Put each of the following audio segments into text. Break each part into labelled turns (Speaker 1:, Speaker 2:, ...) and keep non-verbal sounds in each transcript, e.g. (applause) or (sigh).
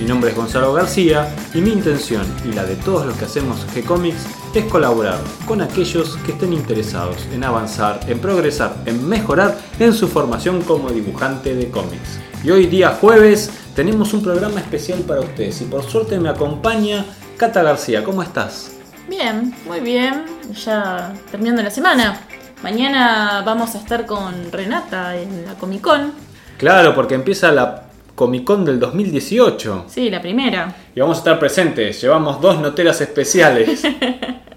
Speaker 1: Mi nombre es Gonzalo García y mi intención y la de todos los que hacemos G-Comics es colaborar con aquellos que estén interesados en avanzar, en progresar, en mejorar en su formación como dibujante de cómics. Y hoy día jueves tenemos un programa especial para ustedes y por suerte me acompaña Cata García. ¿Cómo estás?
Speaker 2: Bien, muy bien. Ya terminando la semana. Mañana vamos a estar con Renata en la Comic Con.
Speaker 1: Claro, porque empieza la Comic Con del 2018.
Speaker 2: Sí, la primera.
Speaker 1: Y vamos a estar presentes. Llevamos dos noteras especiales.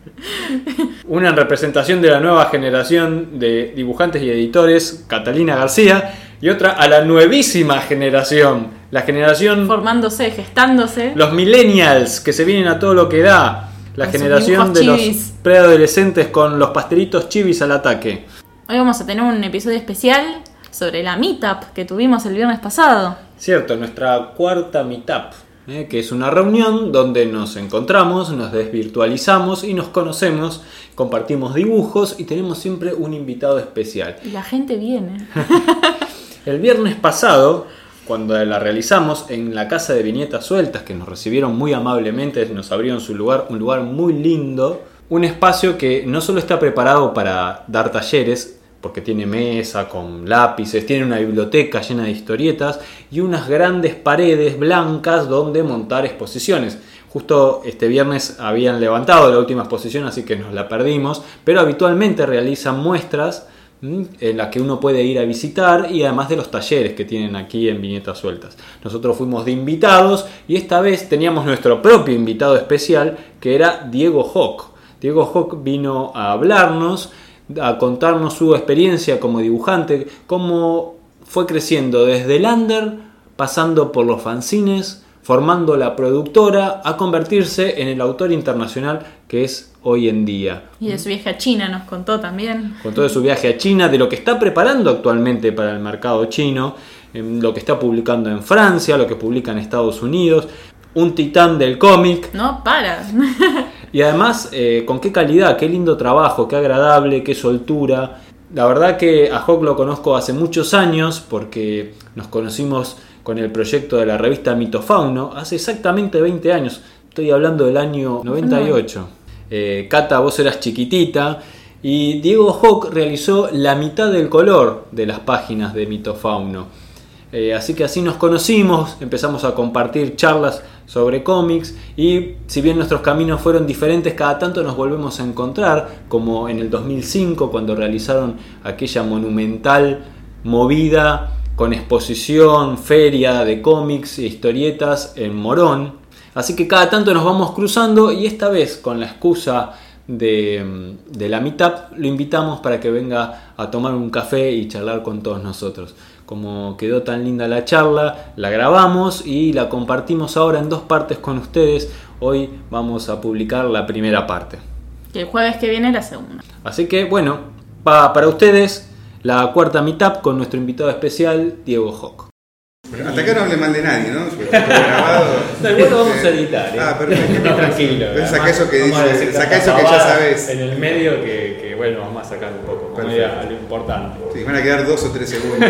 Speaker 1: (laughs) Una en representación de la nueva generación de dibujantes y editores, Catalina García, y otra a la nuevísima generación, la generación...
Speaker 2: Formándose, gestándose.
Speaker 1: Los millennials, que se vienen a todo lo que da. La generación de los preadolescentes con los pastelitos chivis al ataque.
Speaker 2: Hoy vamos a tener un episodio especial sobre la meetup que tuvimos el viernes pasado.
Speaker 1: Cierto, nuestra cuarta meetup, ¿eh? que es una reunión donde nos encontramos, nos desvirtualizamos y nos conocemos, compartimos dibujos y tenemos siempre un invitado especial.
Speaker 2: Y la gente viene. (laughs)
Speaker 1: El viernes pasado, cuando la realizamos en la casa de viñetas sueltas, que nos recibieron muy amablemente, nos abrieron su lugar, un lugar muy lindo, un espacio que no solo está preparado para dar talleres, porque tiene mesa con lápices, tiene una biblioteca llena de historietas y unas grandes paredes blancas donde montar exposiciones. Justo este viernes habían levantado la última exposición, así que nos la perdimos, pero habitualmente realizan muestras en las que uno puede ir a visitar y además de los talleres que tienen aquí en Viñetas Sueltas. Nosotros fuimos de invitados y esta vez teníamos nuestro propio invitado especial que era Diego Hawk. Diego Hawk vino a hablarnos, a contarnos su experiencia como dibujante, cómo fue creciendo desde el under, pasando por los fanzines, formando la productora, a convertirse en el autor internacional que es hoy en día
Speaker 2: Y de su viaje a China nos contó también.
Speaker 1: con todo su viaje a China, de lo que está preparando actualmente para el mercado chino, em, lo que está publicando en Francia, lo que publica en Estados Unidos, un titán del cómic
Speaker 2: No, para. (laughs)
Speaker 1: y además eh, con qué calidad, qué lindo trabajo, qué agradable, qué soltura. La verdad que a Hawk lo conozco hace muchos años porque nos conocimos con el proyecto de la revista Mitofauno hace exactamente 20 años. Estoy hablando del año 98. Eh, Cata, vos eras chiquitita y Diego Hawk realizó la mitad del color de las páginas de Mitofauno. Eh, así que así nos conocimos, empezamos a compartir charlas sobre cómics y si bien nuestros caminos fueron diferentes, cada tanto nos volvemos a encontrar, como en el 2005 cuando realizaron aquella monumental movida con exposición, feria de cómics e historietas en Morón. Así que cada tanto nos vamos cruzando y esta vez con la excusa de, de la meetup lo invitamos para que venga a tomar un café y charlar con todos nosotros. Como quedó tan linda la charla, la grabamos y la compartimos ahora en dos partes con ustedes. Hoy vamos a publicar la primera parte.
Speaker 2: Que el jueves que viene la segunda.
Speaker 1: Así que bueno, va para ustedes la cuarta meetup con nuestro invitado especial, Diego Hawk.
Speaker 3: Pero hasta acá no hable mal de nadie, ¿no? (laughs) Grabado.
Speaker 1: lo vamos a editar, ¿eh?
Speaker 3: Ah, perfecto. (laughs)
Speaker 1: tranquilo.
Speaker 3: Saca eso que dice, saca eso que ya sabes.
Speaker 1: En el medio que, que, bueno, vamos a sacar un poco, como lo importante.
Speaker 3: Sí, van a quedar dos o tres segundos. (laughs)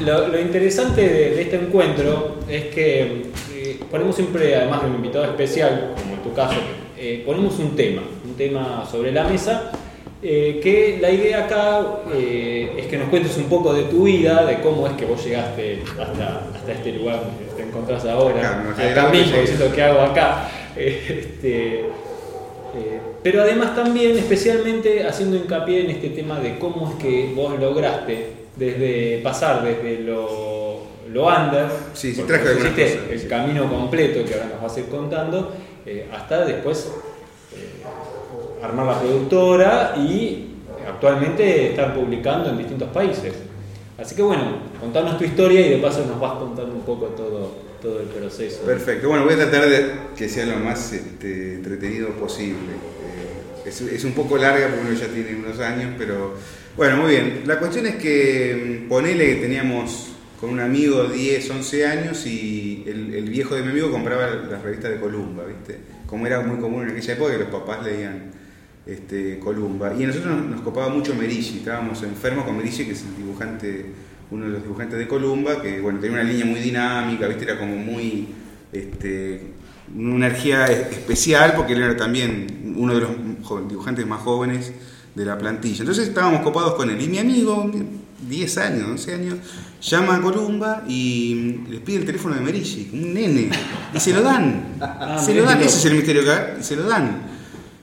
Speaker 1: Lo, lo interesante de, de este encuentro es que eh, ponemos siempre, además de un invitado especial, como en tu caso, eh, ponemos un tema, un tema sobre la mesa, eh, que la idea acá eh, es que nos cuentes un poco de tu vida, de cómo es que vos llegaste hasta, hasta este lugar donde te encontrás ahora,
Speaker 3: Acá, no sé,
Speaker 1: acá
Speaker 3: ¿dónde
Speaker 1: mismo, diciendo qué hago acá. (laughs) Este, eh, pero además también, especialmente haciendo hincapié en este tema de cómo es que vos lograste desde pasar desde lo, lo under,
Speaker 3: Sí, sí, traje cosas,
Speaker 1: el
Speaker 3: sí.
Speaker 1: camino completo que ahora nos vas a ir contando, eh, hasta después eh, armar la productora y actualmente estar publicando en distintos países. Así que bueno, contanos tu historia y de paso nos vas contando un poco todo, todo el proceso.
Speaker 3: Perfecto, bueno, voy a tratar de que sea lo más este, entretenido posible. Eh, es, un poco larga porque uno ya tiene unos años, pero bueno, muy bien. La cuestión es que mm, ponele que teníamos con un amigo 10, 11 años y el, viejo de mi amigo compraba las revistas de Columba, ¿viste? Como era muy común en aquella época que los papás leían este, Columba. Y a nosotros nos, nos copaba mucho Merigi, estábamos enfermos con Merigi, que es el dibujante, uno de los dibujantes de Columba, que bueno, tenía una línea muy dinámica, ¿viste? Era como muy. Este, una energía especial porque él era también uno de los dibujantes más jóvenes de la plantilla. Entonces estábamos copados con él. Y mi amigo, 10 años, 11 años, llama a Columba y les pide el teléfono de Merigi, un nene, y se lo dan.
Speaker 1: Ah,
Speaker 3: se lo dan, ese es el misterio acá, y se lo dan.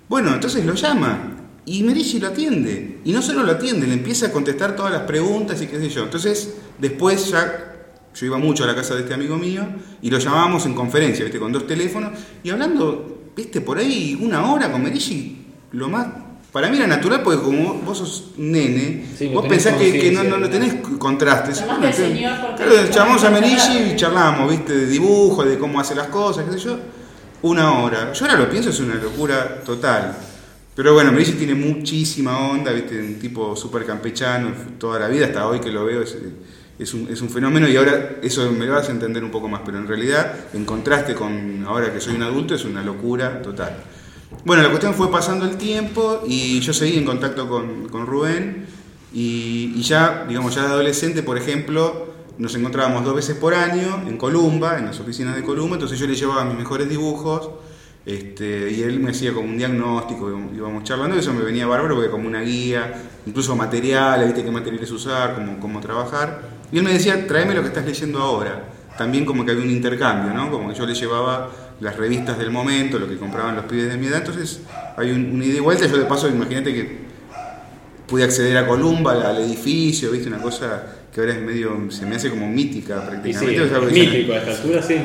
Speaker 3: Bueno, entonces lo llama y Merigi lo atiende. Y no solo lo atiende, le empieza a contestar todas las preguntas y qué sé yo. Entonces, después ya yo iba mucho a la casa de este amigo mío y lo llamábamos en conferencia, ¿viste? Con dos teléfonos y hablando, ¿viste? Por ahí una hora con Merigi, lo más. Para mí era natural porque como vos sos nene,
Speaker 1: Sí,
Speaker 3: vos pensás que, que no, no, no tenés contrastes. Bueno, claro, llamamos a Merigi y charlamos, ¿viste? De dibujo, de cómo hace las cosas, qué sé yo. Una hora. Yo ahora lo pienso, es una locura total. Pero bueno, Merigi tiene muchísima onda, ¿viste? Un tipo súper campechano, toda la vida, hasta hoy que lo veo, es, es un, es un fenómeno y ahora eso me lo vas a entender un poco más. Pero en realidad, en contraste con ahora que soy un adulto, es una locura total. Bueno, la cuestión fue pasando el tiempo y yo seguí en contacto con, con Rubén y, y ya, digamos, ya de adolescente, por ejemplo, nos encontrábamos dos veces por año en Columba, en las oficinas de Columba, entonces yo le llevaba mis mejores dibujos este, y él me hacía como un diagnóstico, íbamos charlando, y eso me venía bárbaro porque como una guía, incluso materiales, viste qué materiales usar, cómo, cómo trabajar. Y él me decía, tráeme lo que estás leyendo ahora. También como que había un intercambio, ¿no? Como que yo le llevaba las revistas del momento, lo que compraban los pibes de mi edad, entonces hay un, un ida y vuelta, yo de paso, imagínate que pude acceder a Columba, al, edificio, viste, una cosa que ahora es medio, se me hace como mítica
Speaker 1: sí,
Speaker 3: prácticamente.
Speaker 1: es
Speaker 3: porque
Speaker 1: mítico a esta altura, sí.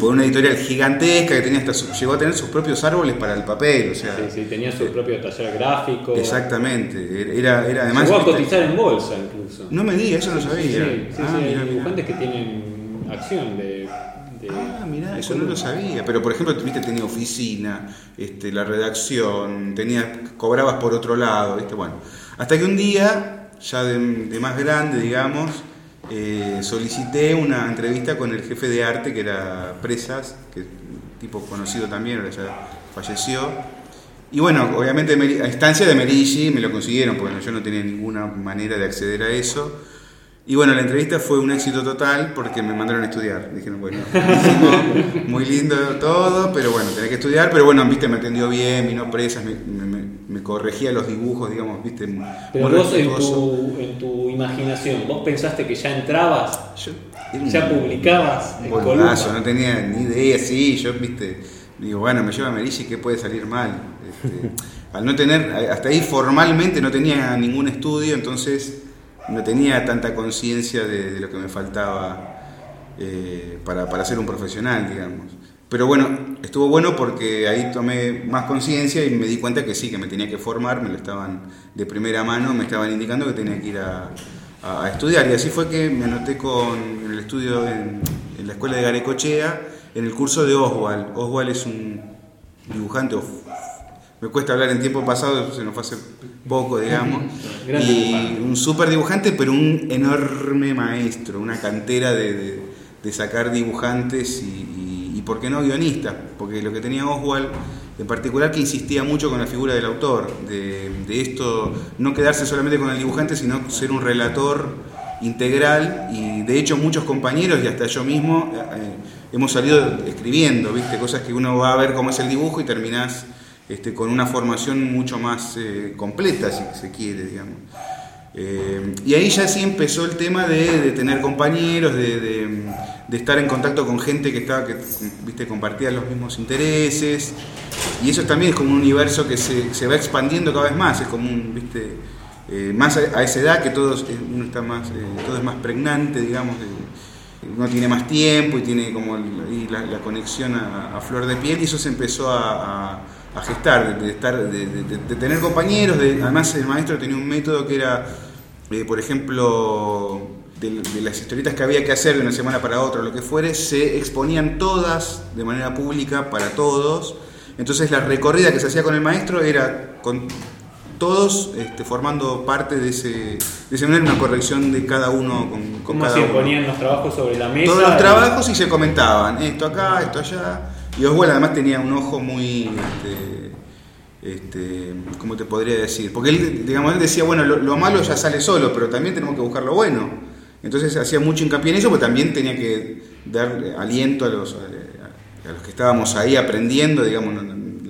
Speaker 3: por una editorial gigantesca que tenía hasta su- llegó a tener sus propios árboles para el papel, o sea,
Speaker 1: Sí, sí, tenía su propio taller gráfico.
Speaker 3: exactamente, era, era además...
Speaker 1: Llegó a
Speaker 3: viste,
Speaker 1: cotizar en bolsa incluso.
Speaker 3: No me digas, eso no sabía.
Speaker 1: Sí, sí, sí,
Speaker 3: ah,
Speaker 1: hay
Speaker 3: mirá.
Speaker 1: dibujantes que tienen acción de.
Speaker 3: Ah, mirá, eso no lo sabía. Pero por ejemplo, viste, tenía oficina, este, la redacción, tenía, cobrabas por otro lado, viste, bueno. Hasta que un día, ya de, más grande, digamos, eh, solicité una entrevista con el jefe de arte, que era Presas, que tipo conocido también, ahora ya falleció. Y bueno, obviamente a instancia de Merigi me lo consiguieron, porque yo no tenía ninguna manera de acceder a eso. Y bueno, la entrevista fue un éxito total porque me mandaron a estudiar. Dijeron, bueno, (laughs) muy lindo todo, pero bueno, tenés que estudiar. Pero bueno, viste, me atendió bien, vino presas, me, me- me- corregía los dibujos, digamos, viste.
Speaker 1: Pero
Speaker 3: muy
Speaker 1: vos en tu, en tu imaginación, vos pensaste que ya entrabas,
Speaker 3: Yo un
Speaker 1: ya publicabas Columba.
Speaker 3: no tenía ni idea, sí, yo, viste, digo, bueno, me lleva Merigi, ¿qué puede salir mal? Este, (laughs) al no tener, hasta ahí formalmente no tenía ningún estudio, entonces no tenía tanta conciencia de, de lo que me faltaba eh, para, para ser un profesional, digamos. Pero bueno, estuvo bueno porque ahí tomé más conciencia y me di cuenta que sí, que me tenía que formar, me lo estaban de primera mano, me estaban indicando que tenía que ir a, a- estudiar. Y así fue que me anoté con, el estudio en, en la escuela de Garecochea, en el curso de Oswald. Oswald es un dibujante, me cuesta hablar en tiempo pasado, se nos fue hace poco, digamos. (laughs) Y un súper dibujante, pero un enorme maestro, una cantera de, de- de sacar dibujantes y, y- por qué no, guionistas. Porque lo que tenía Oswald, en particular, que insistía mucho con la figura del autor, de, de esto, no quedarse solamente con el dibujante, sino ser un relator integral. Y de hecho, muchos compañeros y hasta yo mismo eh, hemos salido escribiendo, ¿viste? Cosas que uno va a ver cómo es el dibujo y terminás este, con una formación mucho más eh, completa, si se quiere, digamos. Eh, y ahí ya sí empezó el tema de, de tener compañeros, de, de- estar en contacto con gente que estaba, que viste, compartía los mismos intereses. Y eso también es como un universo que se, se va expandiendo cada vez más, es como un, viste, eh, más a, esa edad que todos, eh, uno está más, eh, todo es más pregnante, digamos, uno tiene más tiempo y tiene como ahí la, conexión a, a flor de piel y eso se empezó a- a gestar, de, de estar, de, de- tener compañeros, de- además el maestro tenía un método que era, eh, por ejemplo, de, de las historietas que había que hacer de una semana para otra, lo que fuere, se exponían todas de manera pública para todos. Entonces la recorrida que se hacía con el maestro era con todos este, formando parte de ese, de ese manera, una corrección de cada uno con, con
Speaker 1: ¿Cómo
Speaker 3: cada
Speaker 1: se
Speaker 3: uno.
Speaker 1: ponían los trabajos sobre la mesa?
Speaker 3: Todos los trabajos y se comentaban, esto acá, esto allá. Y Oswald además tenía un ojo muy, este, este, ¿cómo te podría decir? Porque él, digamos, él decía, bueno, lo, lo malo ya sale solo, pero también tenemos que buscar lo bueno. Entonces hacía mucho hincapié en eso, pero también tenía que dar aliento a los, a, los que estábamos ahí aprendiendo, digamos,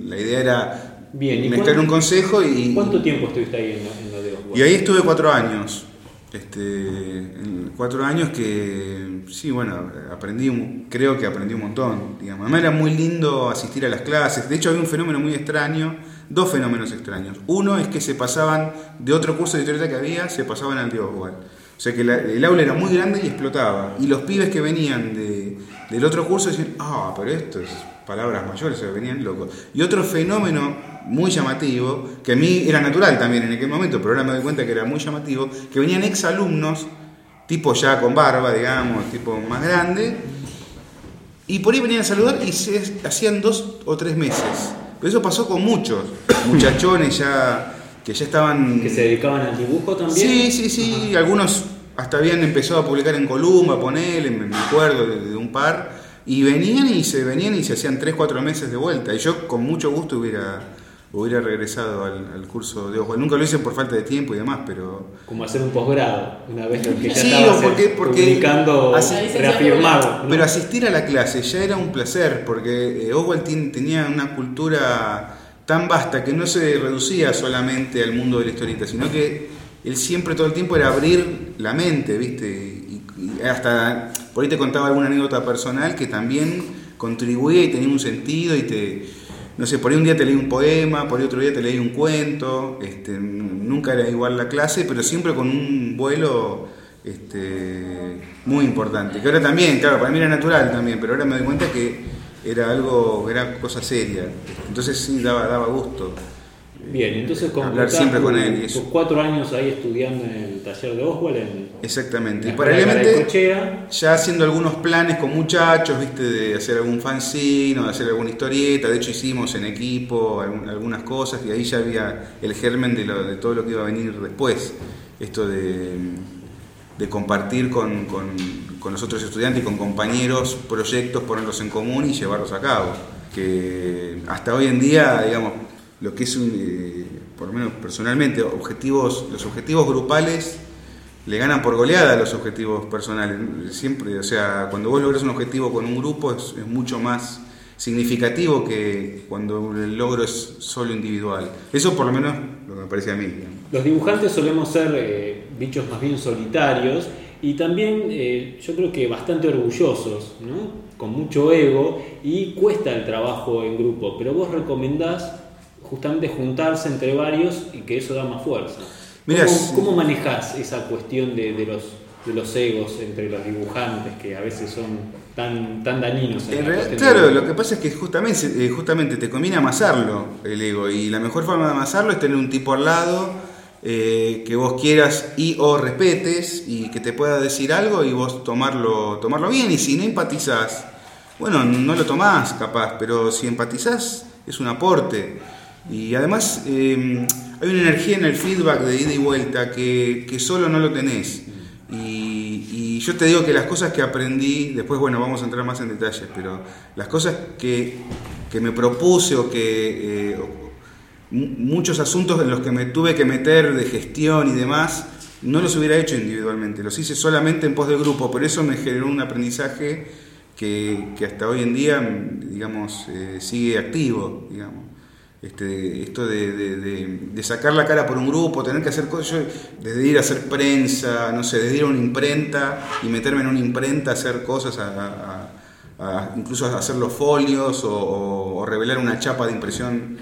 Speaker 3: la idea era
Speaker 1: Bien, ¿y
Speaker 3: mezclar
Speaker 1: cuánto-
Speaker 3: un consejo y...
Speaker 1: ¿Cuánto tiempo estuviste ahí en, lo- en lo de Oswald?
Speaker 3: Y ahí estuve cuatro años. Este, en cuatro años que, sí, bueno, aprendí, creo que aprendí un montón. Digamos. Además era muy lindo asistir a las clases. De hecho, había un fenómeno muy extraño, dos fenómenos extraños. Uno es que se pasaban de otro curso de historieta que había, se pasaban al de Oswald. O sea que el aula era muy grande y explotaba. Y los pibes que venían de- del otro curso decían, ah, pero esto es palabras mayores, se venían locos. Y otro fenómeno muy llamativo, que a mí era natural también en aquel momento, pero ahora me doy cuenta que era muy llamativo, que venían exalumnos, tipo ya con barba, digamos, tipo más grande, y por ahí venían a saludar y se hacían dos o tres meses. Pero eso pasó con muchos (coughs) muchachones ya que ya estaban...
Speaker 1: ¿Que se dedicaban al dibujo también?
Speaker 3: Sí, sí, sí. Algunos hasta habían empezado a publicar en Columba, ponele, me me acuerdo de, de un par. Y venían y se venían y se hacían 3, 4 meses de vuelta. Y yo con mucho gusto hubiera, hubiera regresado al, al curso de ojo. Nunca lo hice por falta de tiempo y demás, pero...
Speaker 1: Como hacer un posgrado, una vez que ya
Speaker 3: Sí,
Speaker 1: estabas
Speaker 3: o porque-
Speaker 1: eh,
Speaker 3: porque
Speaker 1: publicando,
Speaker 3: así-
Speaker 1: reafirmado. ¿no?
Speaker 3: Pero asistir a la clase ya era un placer, porque eh, Oswald tenía una cultura tan vasta que no se reducía solamente al mundo de la historieta, sino que él siempre todo el tiempo era abrir la mente, ¿viste? Y, y hasta por ahí te contaba alguna anécdota personal que también contribuía y tenía un sentido y te... No sé, por ahí un día te leí un poema, por ahí otro día te leí un cuento, este, nunca era igual la clase, pero siempre con un vuelo este, muy importante. Que ahora también, claro, para mí era natural también, pero ahora me doy cuenta que era algo, era cosa seria. Entonces sí, daba, daba gusto.
Speaker 1: Bien, entonces
Speaker 3: Hablar siempre con él
Speaker 1: tus cuatro años ahí estudiando en el taller de Oswald en
Speaker 3: Exactamente. Y paralelamente, ya haciendo algunos planes con muchachos, viste, de hacer algún fanzine o de hacer alguna historieta. De hecho, hicimos en equipo algunas cosas y ahí ya había el germen de, lo- de todo lo que iba a venir después. Esto de, de compartir con, con- con los otros estudiantes y con compañeros proyectos, ponerlos en común y llevarlos a cabo. Que hasta hoy en día, digamos, lo que es un, eh, por lo menos personalmente, objetivos, los objetivos grupales le ganan por goleada a los objetivos personales. Siempre, o sea, cuando vos logras un objetivo con un grupo es, es mucho más significativo que cuando el logro es solo individual. Eso por lo menos lo que me parece a mí.
Speaker 1: Los dibujantes solemos ser eh, bichos más bien solitarios y también eh, yo creo que bastante orgullosos, ¿no? con mucho ego y cuesta el trabajo en grupo, pero vos recomendás justamente juntarse entre varios y que eso da más fuerza.
Speaker 3: Mirá,
Speaker 1: ¿Cómo, cómo manejás esa cuestión de, de los, de los egos entre los dibujantes que a veces son tan, tan dañinos? en
Speaker 3: En realidad, claro,
Speaker 1: de-
Speaker 3: lo que pasa es que justamente, eh, justamente te conviene amasarlo el ego y la mejor forma de amasarlo es tener un tipo al lado eh, que vos quieras y o respetes y que te pueda decir algo y vos tomarlo, tomarlo bien y si no empatizás, bueno, no lo tomás capaz, pero si empatizás es un aporte y además eh, hay una energía en el feedback de ida y vuelta que, que solo no lo tenés. Y, yo te digo que las cosas que aprendí, después bueno, vamos a entrar más en detalles, pero las cosas que, que me propuse o que eh, muchos asuntos en los que me tuve que meter de gestión y demás, no los hubiera hecho individualmente, los hice solamente en pos del grupo, por eso me generó un aprendizaje que, que hasta hoy en día, digamos, eh, sigue activo, digamos. Este, esto de, de- sacar la cara por un grupo, tener que hacer cosas, desde ir a hacer prensa, no sé, desde ir a una imprenta y meterme en una imprenta a hacer cosas, a- incluso a hacer los folios o, o- o revelar una chapa de impresión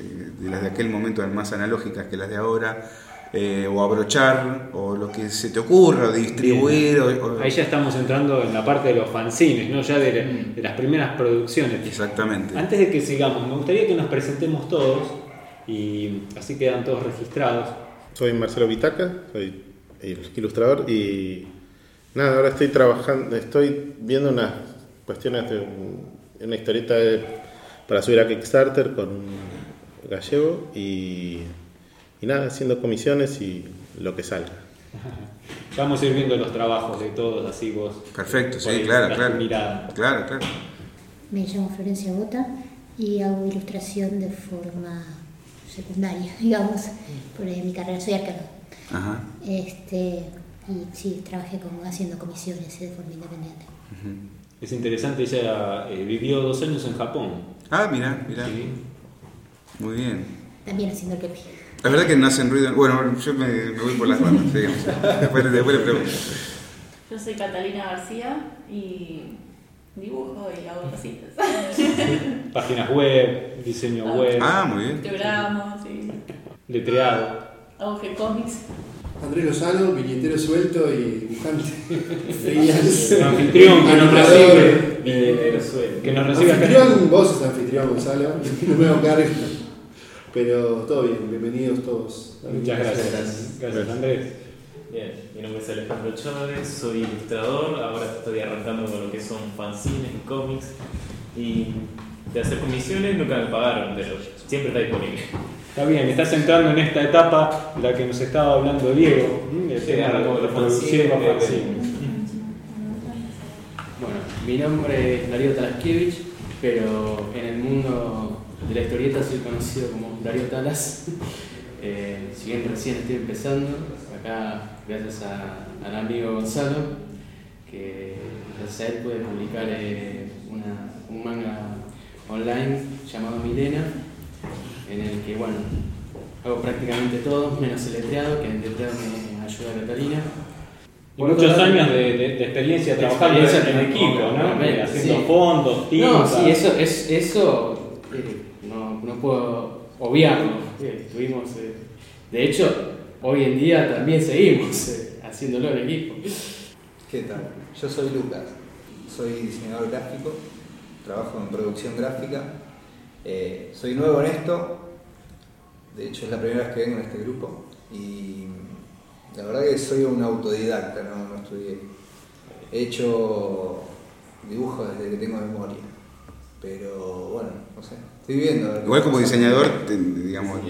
Speaker 3: eh, de las de aquel momento eran más analógicas que las de ahora, eh, o abrochar, o lo que se te ocurra, distribuir. o- o-
Speaker 1: Ahí ya estamos entrando en la parte de los fanzines, ¿no? ya de, de las primeras producciones.
Speaker 3: Exactamente.
Speaker 1: Antes de que sigamos, me gustaría que nos presentemos todos y así quedan todos registrados.
Speaker 4: Soy Marcelo Vitaca, soy ilustrador y Nada, ahora estoy trabajando, estoy viendo unas cuestiones de un- una historieta de- para subir a Kickstarter con un gallego y, y nada, haciendo comisiones y lo que salga. (laughs)
Speaker 1: Vamos a ir viendo los trabajos de todos, así vos.
Speaker 3: Perfecto, sí, claro, claro.
Speaker 1: mirada.
Speaker 3: Claro, claro.
Speaker 5: Me llamo Florencia Bota y hago ilustración de forma secundaria, (laughs) digamos, por mi carrera soy arquero.
Speaker 3: Ajá.
Speaker 5: Este, y sí, trabajé como haciendo comisiones de forma independiente.
Speaker 1: Es interesante, ella eh, vivió dos años en Japón.
Speaker 3: Ah, mira, mira.
Speaker 1: Sí.
Speaker 3: Muy bien.
Speaker 5: También haciendo el que
Speaker 3: La verdad que no hacen ruido. Bueno, yo me, me voy por las ramas. sigamos. Después, después le pregunto.
Speaker 2: Yo soy Catalina García y dibujo y hago cositas. (laughs)
Speaker 1: Páginas web, diseño
Speaker 2: Ah.
Speaker 1: web,
Speaker 3: Ah, muy bien.
Speaker 2: Quebramos y
Speaker 1: letreado.
Speaker 2: hago G-Comics.
Speaker 6: Andrés Lozano, billetero suelto y dibujante. (laughs)
Speaker 1: Anfitrión que nos recibe.
Speaker 6: Eh,
Speaker 1: Que nos recibe.
Speaker 6: Anfitrión, vos sos anfitrión, Gonzalo. No me hago cargo. Pero todo bien, bienvenidos todos.
Speaker 1: Muchas gracias. Gracias, Andrés.
Speaker 7: Bien, mi nombre es Alejandro Chávez, soy ilustrador, ahora estoy arrancando con lo que son fanzines y cómics y de hacer comisiones nunca me pagaron, pero siempre está disponible.
Speaker 1: Está bien, estás entrando en esta etapa la que nos estaba hablando Diego, ¿m? el
Speaker 7: Sí,
Speaker 1: tema de la producción.
Speaker 8: Bueno, mi nombre es Darío Talaskiewicz, pero en el mundo de la historieta soy conocido como Darío Talas. (laughs) Eh, si bien recién estoy empezando, acá gracias a- al amigo Gonzalo, que gracias a él pude publicar eh, una- un manga online llamado Milena, en el que, bueno, hago prácticamente todo, menos el letreado, que en el letreado me ayuda Catalina.
Speaker 1: Y muchos años de, de- de experiencia
Speaker 8: De
Speaker 1: trabajando
Speaker 8: experiencia
Speaker 1: en equipo, ¿no? Haciendo
Speaker 8: sí.
Speaker 1: fondos, tinta.
Speaker 8: No, sí, eso, es, eso eh, no, puedo obviarlo. Estuvimos, eh, de hecho, hoy en día también seguimos eh, haciéndolo en equipo.
Speaker 9: ¿Qué tal? Yo soy Lucas, soy diseñador gráfico, trabajo en producción gráfica, eh, soy nuevo en esto, de hecho es la primera vez que vengo en este grupo y la verdad que soy un autodidacta, no, no estudié. He hecho dibujos desde que tengo memoria, pero bueno, no sé, estoy viendo.
Speaker 3: Igual como diseñador, te- digamos,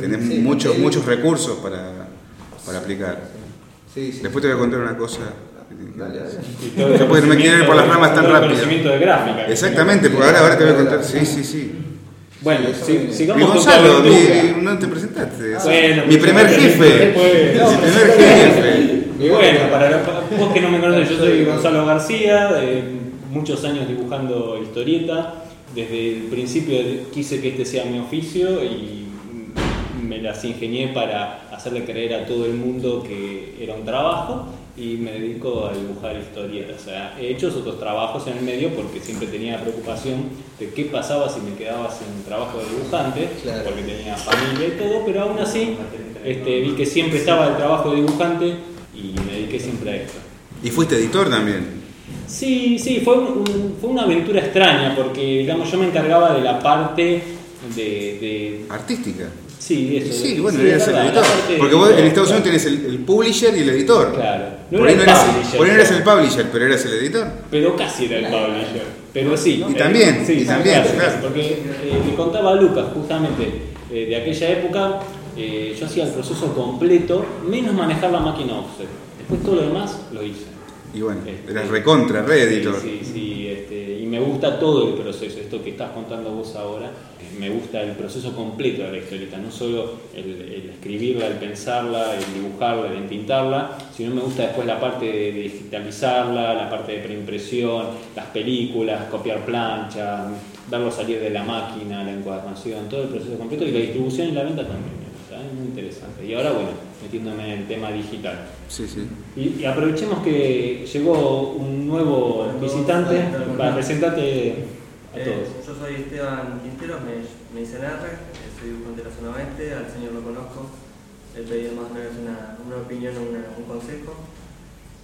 Speaker 3: tenés
Speaker 9: sí,
Speaker 3: muchos,
Speaker 9: sí.
Speaker 3: muchos recursos para, para aplicar.
Speaker 9: Sí, sí.
Speaker 3: Después te voy a contar una cosa.
Speaker 9: Dale, dale.
Speaker 3: Porque no me quiero ir por las ramas tan rápido.
Speaker 1: conocimiento de gráfica.
Speaker 3: Exactamente, porque ahora, ahora te voy a contar. Sí, sí, sí.
Speaker 1: Bueno,
Speaker 9: Sí,
Speaker 1: si- sigamos con
Speaker 3: Gonzalo, mi- no te presentaste.
Speaker 1: Bueno,
Speaker 3: mi
Speaker 1: pero
Speaker 3: primer
Speaker 1: después-
Speaker 3: jefe.
Speaker 1: después-
Speaker 3: Mi primer jefe.
Speaker 1: Y bueno, para los- vos que no me conocés, yo (laughs) soy Gonzalo García, de muchos años dibujando historieta. Desde el principio quise que este sea mi oficio y me las ingenié para hacerle creer a todo el mundo que era un trabajo y me dedico a dibujar historietas. O sea, he hecho otros trabajos en el medio porque siempre tenía la preocupación de qué pasaba si me quedaba sin trabajo de dibujante,
Speaker 9: Claro.
Speaker 1: porque tenía familia y todo, pero aún así este, vi que siempre estaba el trabajo de dibujante y me dediqué siempre a esto.
Speaker 3: Y fuiste editor también.
Speaker 1: Sí, sí, fue, un- fue una aventura extraña porque, digamos, yo me encargaba de la parte de... de-
Speaker 3: Artística.
Speaker 1: sí, eso.
Speaker 3: sí,
Speaker 1: de-
Speaker 3: bueno,
Speaker 1: sí,
Speaker 3: eres
Speaker 1: es
Speaker 3: el editor.
Speaker 1: la
Speaker 3: Porque vos en. Estados Unidos tenés el, el publisher y el editor.
Speaker 1: Claro. No
Speaker 3: por ahí no eras, por ahí no eras el publisher, pero eras el editor.
Speaker 1: Pero casi era el publisher. Pero sí.
Speaker 3: Y
Speaker 1: eh,
Speaker 3: también,
Speaker 1: sí,
Speaker 3: y también,
Speaker 1: casi,
Speaker 3: claro.
Speaker 1: casi, Porque eh, le contaba Lucas justamente eh, de aquella época, eh, yo hacía el proceso completo, menos manejar la máquina offset. Después todo lo demás lo hice.
Speaker 3: Y bueno,
Speaker 1: Este,
Speaker 3: eras recontra, re editor.
Speaker 1: Sí, sí, sí, este, y me gusta todo el proceso, esto que estás contando vos ahora, me gusta el proceso completo de la historieta, no solo el, el escribirla, el pensarla, el dibujarla, el entintarla, sino me gusta después la parte de digitalizarla, la parte de preimpresión, las películas, copiar plancha, verlo salir de la máquina, la encuadernación, todo el proceso completo y la distribución y la venta también muy interesante. Y ahora, bueno, metiéndome en el tema digital.
Speaker 3: Sí, sí.
Speaker 1: Y, y aprovechemos que llegó un nuevo visitante para presentarte a
Speaker 10: Eh,
Speaker 1: todos.
Speaker 10: yo soy Esteban Quintero, me, me dicen R, eh, soy dibujante de la zona oeste, al señor lo conozco, he pedido más o menos una, una opinión o un consejo.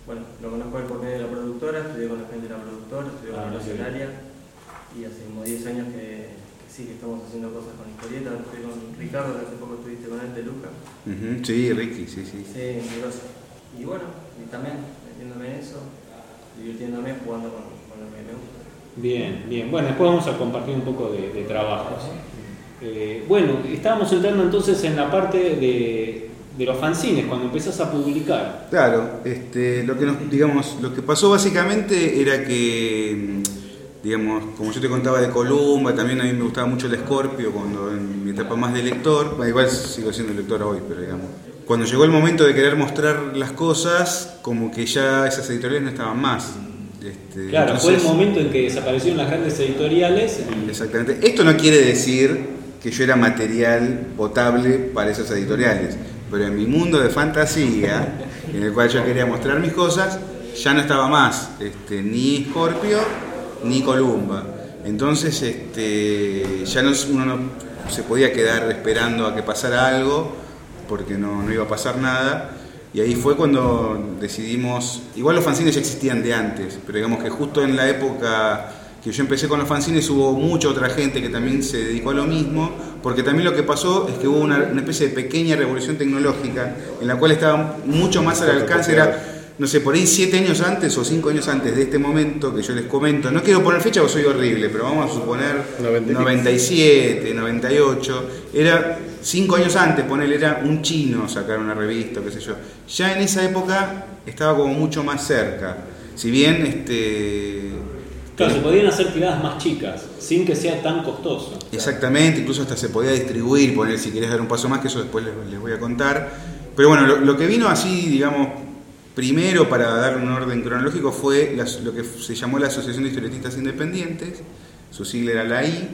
Speaker 10: Bueno, lo conozco él por medio de la productora, estudié con la gente de la productora, estudié
Speaker 1: Ah,
Speaker 10: con la
Speaker 1: qué bien.
Speaker 10: nacionaria y hace como 10 años que sí que estamos haciendo cosas con historietas, estoy con Ricardo, que hace poco estuviste con él de Luca.
Speaker 3: Sí, Ricky, sí, sí.
Speaker 10: Sí, grosso. Y bueno, y también metiéndome en eso, divirtiéndome, jugando con, con lo que me gusta.
Speaker 1: Bien, bien. Bueno, después vamos a compartir un poco de, de trabajos. Eh, bueno, estábamos entrando entonces en la parte de, de los fanzines, cuando empezás a publicar.
Speaker 3: Claro, este, lo que nos, digamos, lo que pasó básicamente era que, digamos, como yo te contaba de Columba, también a mí me gustaba mucho el Scorpio cuando en mi etapa más de lector, igual sigo siendo lector hoy, pero digamos, cuando llegó el momento de querer mostrar las cosas, como que ya esas editoriales no estaban más. Este,
Speaker 1: Claro, fue el momento en que desaparecieron las grandes editoriales. y-
Speaker 3: Exactamente. Esto no quiere decir que yo era material potable para esas editoriales, pero en mi mundo de fantasía, en el cual yo quería mostrar mis cosas, ya no estaba más este, ni Scorpio ni Columba. Entonces este, ya no, uno no se podía quedar esperando a que pasara algo, porque no, no iba a pasar nada. Y ahí fue cuando decidimos, igual los fanzines ya existían de antes, pero digamos que justo en la época que yo empecé con los fanzines hubo mucha otra gente que también se dedicó a lo mismo, porque también lo que pasó es que hubo una, una especie de pequeña revolución tecnológica en la cual estaba mucho más al alcance, era, no sé, por ahí siete años antes o cinco años antes de este momento que yo les comento, no quiero poner fecha porque soy horrible, pero vamos a suponer 97, 98, era cinco años antes, ponerle, era un chino sacar una revista, qué sé yo. Ya en esa época estaba como mucho más cerca. Si bien este
Speaker 1: Claro, se podían hacer tiradas más chicas, sin que sea tan costoso.
Speaker 3: Exactamente, incluso hasta se podía distribuir, poner si querés dar un paso más, que eso después les, les voy a contar. Pero bueno, lo, lo que vino así, digamos, primero para dar un orden cronológico fue lo que se llamó la Asociación de Historietistas Independientes, su sigla era la I,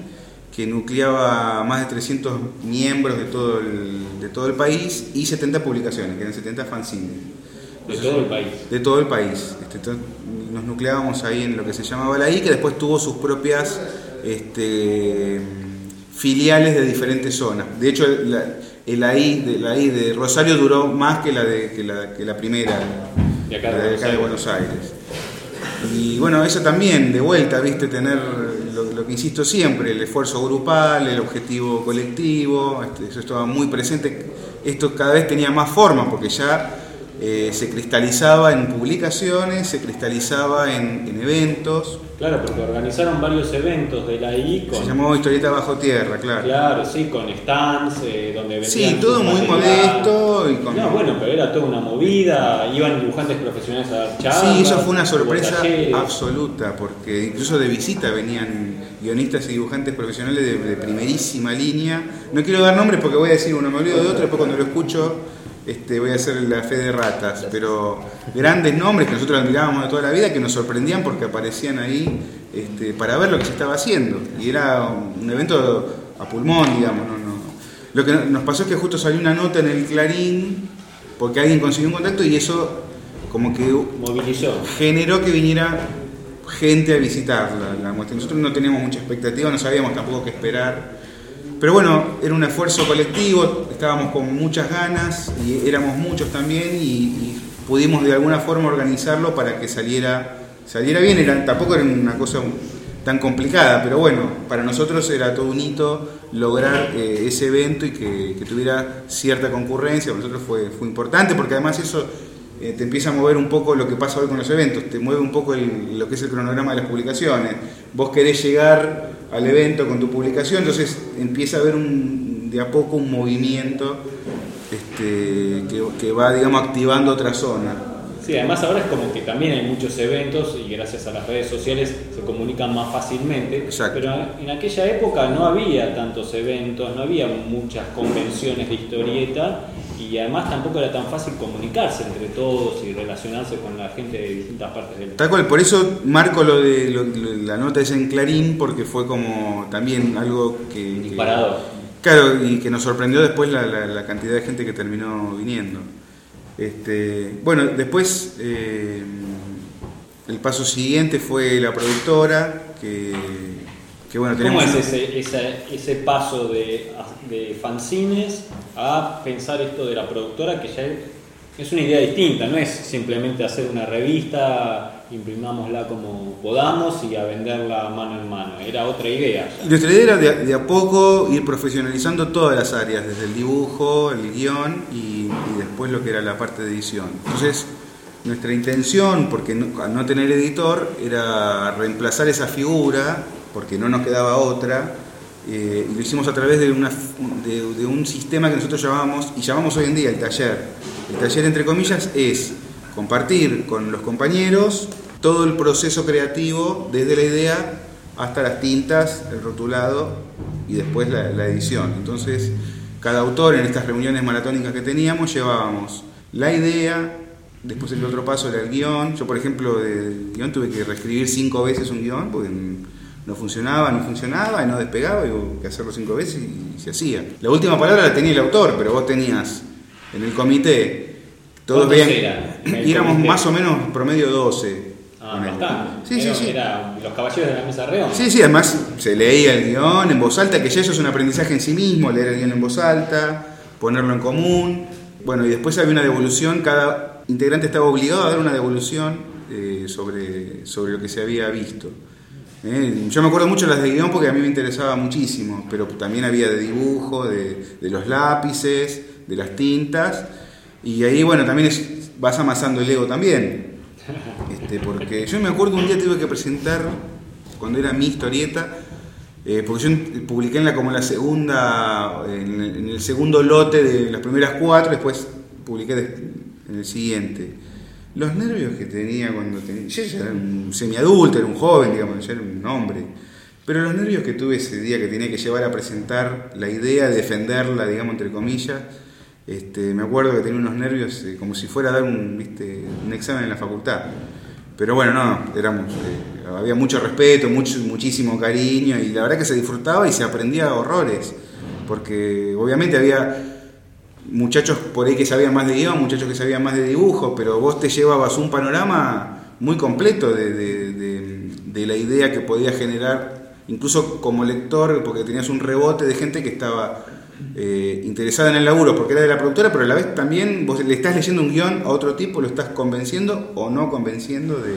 Speaker 3: que nucleaba más de 300 miembros de todo el, de todo el país y 70 publicaciones, que eran 70 fanzines.
Speaker 1: De todo el país.
Speaker 3: De todo el país. Este, nos nucleábamos ahí en lo que se llamaba la I, que después tuvo sus propias este, filiales de diferentes zonas. De hecho, la, el AI de, la I de Rosario duró más que la, de, que la, que la primera,
Speaker 1: De acá de
Speaker 3: la de,
Speaker 1: Buenos
Speaker 3: acá de Buenos Aires. Y bueno, eso también, de vuelta, viste, tener lo, lo que insisto siempre, el esfuerzo grupal, el objetivo colectivo, este, eso estaba muy presente. Esto cada vez tenía más forma, porque ya eh, se cristalizaba en publicaciones, se cristalizaba en, en eventos.
Speaker 1: Claro, porque organizaron varios eventos de la I con.
Speaker 3: Se llamó Historieta Bajo Tierra, claro.
Speaker 1: Claro, sí, con stands eh, donde vendían
Speaker 3: Sí, todo muy modesto y con...
Speaker 1: No, bueno, pero era toda una movida, iban dibujantes profesionales a dar charlas.
Speaker 3: Sí, eso fue una sorpresa absoluta, porque incluso de visita venían guionistas y dibujantes profesionales de, de primerísima línea. No quiero dar nombres porque voy a decir uno, me olvido de otro, después cuando lo escucho este, voy a hacer la fe de ratas, pero grandes nombres que nosotros admirábamos de toda la vida, que nos sorprendían porque aparecían ahí este, para ver lo que se estaba haciendo. Y era un evento a pulmón, digamos, no, no. Lo que nos pasó es que justo salió una nota en el Clarín, porque alguien consiguió un contacto y eso como que
Speaker 1: Movilizó.
Speaker 3: generó que viniera gente a visitar la, la muestra. Nosotros no teníamos mucha expectativa, no sabíamos tampoco qué esperar. Pero bueno, era un esfuerzo colectivo, estábamos con muchas ganas y éramos muchos también y, pudimos de alguna forma organizarlo para que saliera, saliera bien. Tampoco era una cosa tan complicada, pero bueno, para nosotros era todo un hito lograr eh, ese evento y que, tuviera cierta concurrencia. Para nosotros fue, fue importante porque además eso eh, te empieza a mover un poco lo que pasa hoy con los eventos, te mueve un poco lo que es el cronograma de las publicaciones. Vos querés llegar al evento con tu publicación, entonces empieza a haber un, de a poco un movimiento este, que, que va, digamos, activando otra zona.
Speaker 1: Sí, además ahora es como que también hay muchos eventos y gracias a las redes sociales se comunican más fácilmente.
Speaker 3: Exacto.
Speaker 1: Pero en aquella época no había tantos eventos, no había muchas convenciones de historieta y además tampoco era tan fácil comunicarse entre todos y relacionarse con la gente de distintas partes del
Speaker 3: Tal cual, por eso marco lo de lo- lo- la nota esa en Clarín, porque fue como también algo que... que-
Speaker 1: Disparador.
Speaker 3: claro, y que nos sorprendió después la, la- la cantidad de gente que terminó viniendo. Este, bueno, después eh, el paso siguiente fue la productora, que, que bueno,
Speaker 1: ¿Cómo es ese, ese, ese paso de, de fanzines a pensar esto de la productora que ya es, una idea distinta, no es simplemente hacer una revista, imprimámosla como podamos y a venderla mano en mano, era otra idea.
Speaker 3: Nuestra idea era de, de a poco ir profesionalizando todas las áreas, desde el dibujo, el guion y, y después lo que era la parte de edición. Entonces, nuestra intención, porque no- al no tener editor, era reemplazar esa figura, porque no nos quedaba otra, eh, y lo hicimos a través de, un sistema que nosotros llamamos, y llamamos hoy en día el taller. El taller, entre comillas, es compartir con los compañeros todo el proceso creativo, desde la idea hasta las tintas, el rotulado y después la, la edición. Entonces, cada autor en estas reuniones maratónicas que teníamos llevábamos la idea, después el otro paso era el guion. Yo, por ejemplo, del guion tuve que reescribir cinco veces un guion porque no funcionaba, no funcionaba y no despegaba, y hubo que hacerlo cinco veces y, se hacía. La última palabra la tenía el autor, pero vos tenías en el comité, todos
Speaker 1: ¿Cuántos
Speaker 3: veían, y éramos
Speaker 1: comité?
Speaker 3: más o menos promedio 12.
Speaker 1: Ah, bastante.
Speaker 3: Sí, sí,
Speaker 1: Era-
Speaker 3: sí.
Speaker 1: Era los caballeros de la mesa redonda.
Speaker 3: Sí, sí, además se leía el guion en voz alta, que ya eso es un aprendizaje en sí mismo, leer el guion en voz alta, ponerlo en común. Bueno, y después había una devolución, cada integrante estaba obligado a dar una devolución eh, sobre, sobre lo que se había visto. Eh, yo me acuerdo mucho de las de guion porque a mí me interesaba muchísimo, pero también había de dibujo, de, los lápices, de las tintas, y ahí, bueno, también es- vas amasando el ego también. Este, porque yo me acuerdo un día tuve que presentar, cuando era mi historieta, eh, porque yo publiqué en la, como la segunda, en el, segundo lote de las primeras cuatro, después publiqué en el siguiente. Los nervios que tenía cuando tenía. Yo ya era un semiadulto, era un joven, digamos, ya era un hombre. Pero los nervios que tuve ese día que tenía que llevar a presentar la idea, defenderla, digamos, entre comillas, este, me acuerdo que tenía unos nervios eh, como si fuera a dar un, ¿viste? un examen en la facultad. Pero bueno, no, éramos, eh, había mucho respeto, mucho, muchísimo cariño y la verdad que se disfrutaba y se aprendía horrores. Porque obviamente había muchachos por ahí que sabían más de guion, muchachos que sabían más de dibujo, pero vos te llevabas un panorama muy completo de, de- de- de la idea que podía generar, incluso como lector, porque tenías un rebote de gente que estaba eh, interesada en el laburo porque era de la productora, pero a la vez también vos le estás leyendo un guion a otro tipo, lo estás convenciendo o no convenciendo de...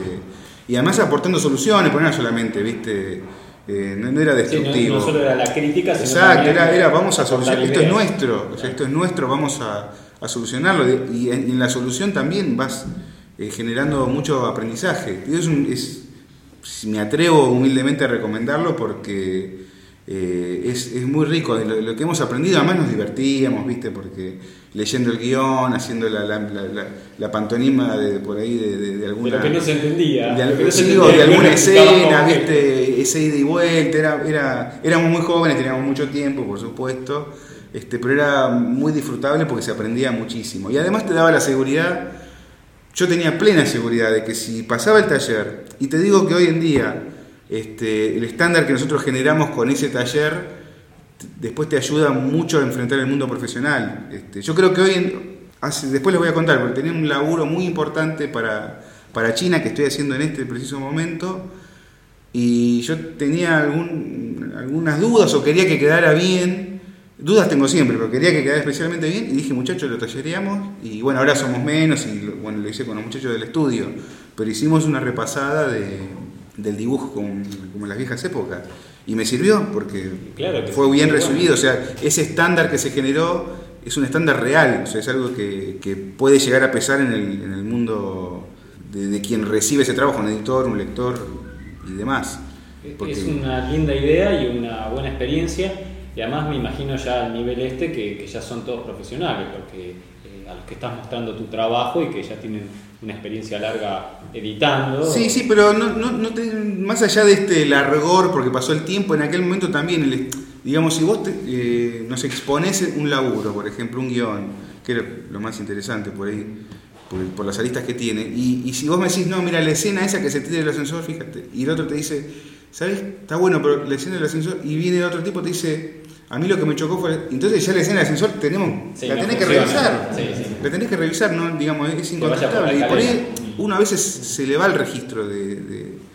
Speaker 3: Y además aportando soluciones, porque no solamente, viste, Eh, no, no era
Speaker 1: Sí, no,
Speaker 3: destructivo.
Speaker 1: no solo era la crítica, sino
Speaker 3: Exacto, era, era vamos a solucionar, esto es nuestro, o sea, esto es nuestro, vamos a, a solucionarlo. Y en, en la solución también vas eh, generando mucho aprendizaje. Y es un- es- me atrevo humildemente a recomendarlo porque eh, es, es muy rico. Lo que hemos aprendido, además nos divertíamos, ¿viste? Porque leyendo el guion, haciendo la, la, la- la- la pantonima de, por ahí de, de- de alguna...
Speaker 1: De lo que no se entendía.
Speaker 3: De,
Speaker 1: no se entendía,
Speaker 3: alguna escena, ¿viste? Ese ida y vuelta, era, era, éramos muy jóvenes, teníamos mucho tiempo, por supuesto, este, pero era muy disfrutable porque se aprendía muchísimo. Y además te daba la seguridad, yo tenía plena seguridad de que si pasaba el taller, y te digo que hoy en día este, el estándar que nosotros generamos con ese taller, después te ayuda mucho a enfrentar el mundo profesional. Este, yo creo que hoy, hace- después les voy a contar, porque tenía un laburo muy importante para, para China que estoy haciendo en este preciso momento, y yo tenía algún- algunas dudas o quería que quedara bien. Dudas tengo siempre, pero quería que quedara especialmente bien y dije, muchachos, lo tallereamos y bueno, ahora somos menos y lo- bueno, lo hice con los muchachos del estudio, pero hicimos una repasada de, del dibujo como, como en las viejas épocas y me sirvió porque
Speaker 1: Claro
Speaker 3: fue bien recibido, o sea, ese estándar que se generó es un estándar real, o sea, es algo que, que puede llegar a pesar en el, en el mundo de, de quien recibe ese trabajo, un editor, un lector y demás. Porque-
Speaker 1: Es una linda idea y una buena experiencia. Y además me imagino ya al nivel este que, que ya son todos profesionales, porque eh, a los que estás mostrando tu trabajo y que ya tienen una experiencia larga editando.
Speaker 3: Sí, sí, pero no, no, no te- más allá de este largor, porque pasó el tiempo, en aquel momento también, digamos, si vos te, eh, nos exponés un laburo, por ejemplo, un guion, que era lo más interesante por ahí, por, las aristas que tiene, y, y si vos me decís, no, mira, la escena esa que se tira del ascensor, fíjate, y el otro te dice, ¿sabes? Está bueno, pero la escena del ascensor, y viene otro tipo te dice, a mí lo que me chocó fue, entonces ya la escena del ascensor tenemos,
Speaker 1: Sí,
Speaker 3: la
Speaker 1: no
Speaker 3: tenés que revisar,
Speaker 1: Sí, sí.
Speaker 3: la tenés que revisar, ¿no? digamos, es
Speaker 1: por
Speaker 3: incontestable, y por ahí uno a veces se le va el registro de, de-